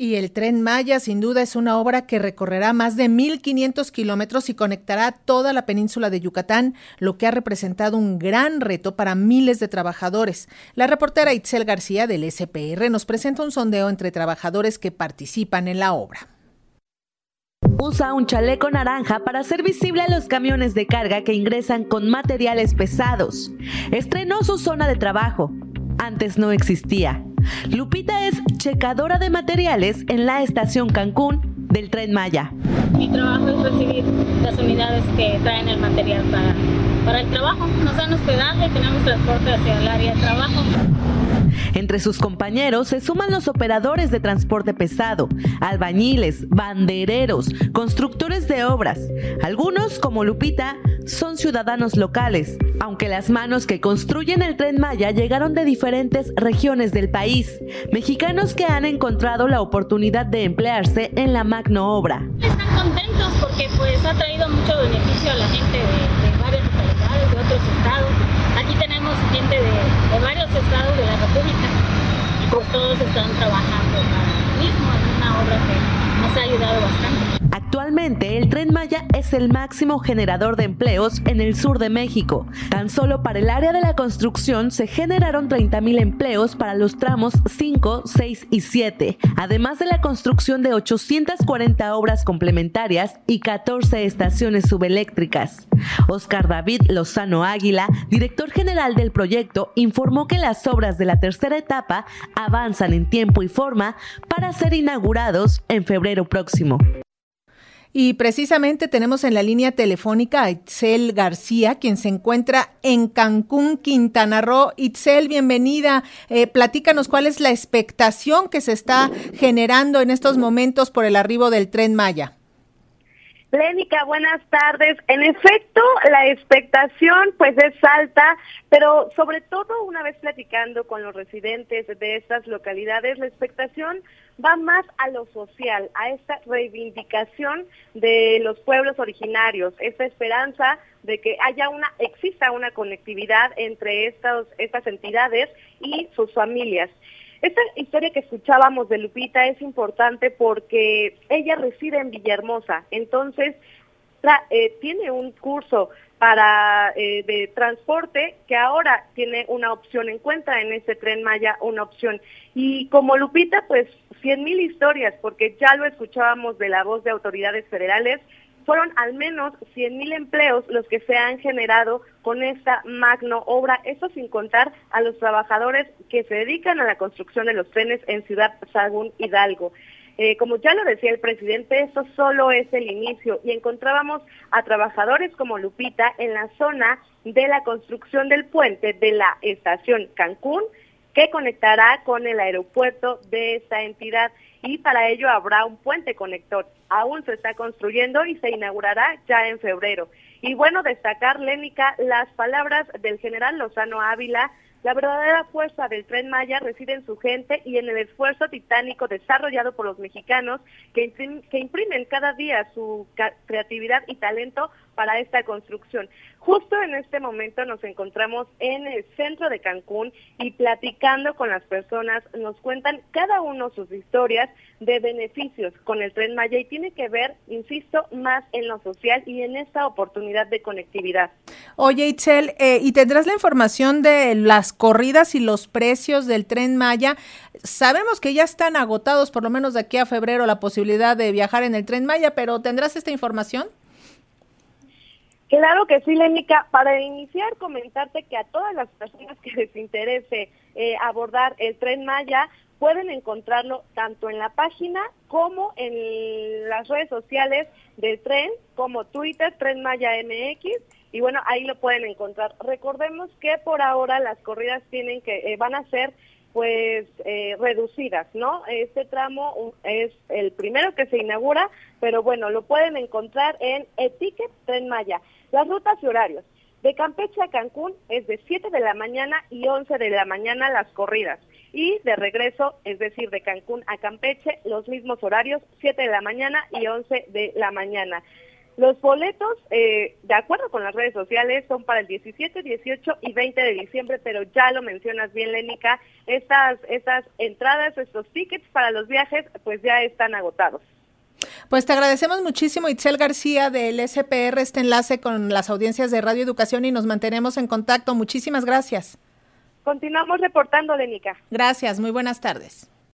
Y el tren Maya sin duda es una obra que recorrerá más de 1.500 kilómetros y conectará toda la península de Yucatán, lo que ha representado un gran reto para miles de trabajadores. La reportera Itzel García del SPR nos presenta un sondeo entre trabajadores que participan en la obra. Usa un chaleco naranja para hacer visible a los camiones de carga que ingresan con materiales pesados. Estrenó su zona de trabajo. Antes no existía. Lupita es checadora de materiales en la estación Cancún del tren Maya. Mi trabajo es recibir las unidades que traen el material para, para el trabajo. Nos dan hospedaje, tenemos transporte hacia el área de trabajo. Entre sus compañeros se suman los operadores de transporte pesado, albañiles, bandereros, constructores de obras. Algunos, como Lupita, son ciudadanos locales, aunque las manos que construyen el tren Maya llegaron de diferentes regiones del país, mexicanos que han encontrado la oportunidad de emplearse en la magno obra. Están contentos porque pues ha traído mucho beneficio a la gente de, otros estados. Aquí tenemos gente de, varios estados de la República y pues todos están trabajando mismo en una obra que nos ha ayudado bastante. El tren Maya es el máximo generador de empleos en el sur de México. Tan solo para el área de la construcción se generaron 30.000 empleos para los tramos 5, 6 y 7, además de la construcción de 840 obras complementarias y 14 estaciones subeléctricas. Oscar David Lozano Águila, director general del proyecto, informó que las obras de la tercera etapa avanzan en tiempo y forma para ser inaugurados en febrero próximo. Y precisamente tenemos en la línea telefónica a Itzel García, quien se encuentra en Cancún, Quintana Roo. Itzel, bienvenida. Eh, platícanos cuál es la expectación que se está generando en estos momentos por el arribo del tren Maya. Lénica, buenas tardes. En efecto, la expectación pues es alta, pero sobre todo una vez platicando con los residentes de estas localidades, la expectación va más a lo social, a esta reivindicación de los pueblos originarios, esta esperanza de que haya una, exista una conectividad entre estas, estas entidades y sus familias. Esta historia que escuchábamos de Lupita es importante porque ella reside en Villahermosa, entonces eh, tiene un curso para eh, de transporte que ahora tiene una opción, encuentra en ese tren Maya una opción. Y como Lupita, pues cien mil historias, porque ya lo escuchábamos de la voz de autoridades federales, fueron al menos 100 mil empleos los que se han generado con esta magno obra, eso sin contar a los trabajadores que se dedican a la construcción de los trenes en Ciudad Sagún Hidalgo. Eh, como ya lo decía el presidente, esto solo es el inicio y encontrábamos a trabajadores como Lupita en la zona de la construcción del puente de la estación Cancún que conectará con el aeropuerto de esta entidad y para ello habrá un puente conector. Aún se está construyendo y se inaugurará ya en febrero. Y bueno, destacar, Lénica, las palabras del general Lozano Ávila, la verdadera fuerza del tren Maya reside en su gente y en el esfuerzo titánico desarrollado por los mexicanos que, que imprimen cada día su creatividad y talento para esta construcción. Justo en este momento nos encontramos en el centro de Cancún y platicando con las personas nos cuentan cada uno sus historias de beneficios con el tren Maya y tiene que ver, insisto, más en lo social y en esta oportunidad de conectividad. Oye, Itzel, eh, ¿y tendrás la información de las corridas y los precios del tren Maya? Sabemos que ya están agotados, por lo menos de aquí a febrero, la posibilidad de viajar en el tren Maya, pero ¿tendrás esta información? Claro que sí, Lénica. Para iniciar, comentarte que a todas las personas que les interese eh, abordar el tren Maya, pueden encontrarlo tanto en la página como en las redes sociales del tren, como Twitter, Tren Maya MX, y bueno, ahí lo pueden encontrar. Recordemos que por ahora las corridas tienen que, eh, van a ser pues eh, reducidas, ¿no? Este tramo es el primero que se inaugura, pero bueno, lo pueden encontrar en Etiquet Tren Maya. Las rutas y horarios. De Campeche a Cancún es de 7 de la mañana y 11 de la mañana las corridas. Y de regreso, es decir, de Cancún a Campeche, los mismos horarios, 7 de la mañana y 11 de la mañana. Los boletos, eh, de acuerdo con las redes sociales, son para el 17, 18 y 20 de diciembre, pero ya lo mencionas bien, Lénica, estas, estas entradas, estos tickets para los viajes, pues ya están agotados. Pues te agradecemos muchísimo, Itzel García, del SPR, este enlace con las audiencias de Radio Educación y nos mantenemos en contacto. Muchísimas gracias. Continuamos reportando, Lénica. Gracias, muy buenas tardes.